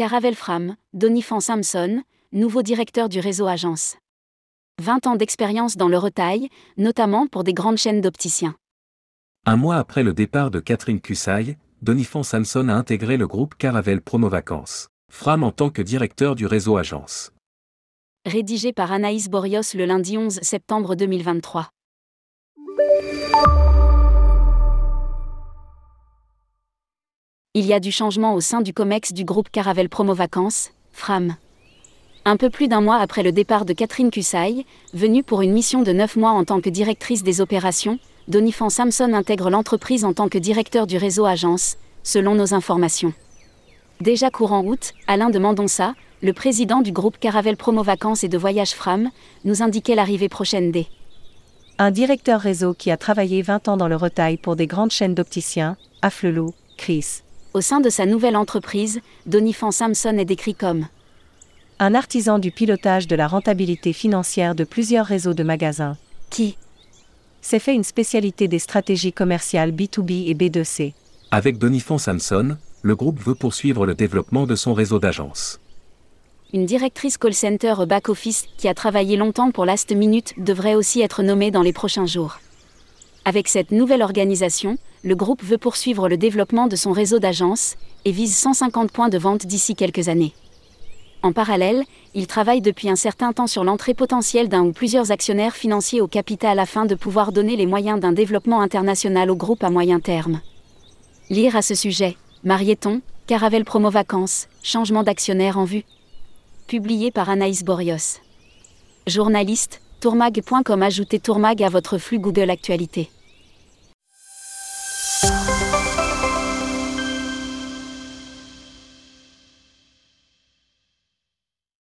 Caravel Fram, Donifan Samson, nouveau directeur du réseau Agence. 20 ans d'expérience dans le retail, notamment pour des grandes chaînes d'opticiens. Un mois après le départ de Catherine Cussaille, Donifan Samson a intégré le groupe Caravel Promo Vacances, Fram en tant que directeur du réseau Agence. Rédigé par Anaïs Borios le lundi 11 septembre 2023. Il y a du changement au sein du COMEX du groupe Caravel Promo Vacances, FRAM. Un peu plus d'un mois après le départ de Catherine Cussaille, venue pour une mission de 9 mois en tant que directrice des opérations, Donifan Samson intègre l'entreprise en tant que directeur du réseau agence, selon nos informations. Déjà courant août, Alain de Mandonça, le président du groupe Caravel Promo Vacances et de Voyage Fram, nous indiquait l'arrivée prochaine des un directeur réseau qui a travaillé 20 ans dans le retail pour des grandes chaînes d'opticiens, Afflelou, Chris. Au sein de sa nouvelle entreprise, Donifan Samson est décrit comme un artisan du pilotage de la rentabilité financière de plusieurs réseaux de magasins, qui s'est fait une spécialité des stratégies commerciales B2B et B2C. Avec Donifan Samson, le groupe veut poursuivre le développement de son réseau d'agences. Une directrice call center back-office qui a travaillé longtemps pour Last Minute devrait aussi être nommée dans les prochains jours. Avec cette nouvelle organisation, le groupe veut poursuivre le développement de son réseau d'agences et vise 150 points de vente d'ici quelques années. En parallèle, il travaille depuis un certain temps sur l'entrée potentielle d'un ou plusieurs actionnaires financiers au capital afin de pouvoir donner les moyens d'un développement international au groupe à moyen terme. Lire à ce sujet, Marieton, Caravelle Promo Vacances, changement d'actionnaire en vue. Publié par Anaïs Borios. Journaliste, tourmag.com Ajoutez Tourmag à votre flux Google Actualité.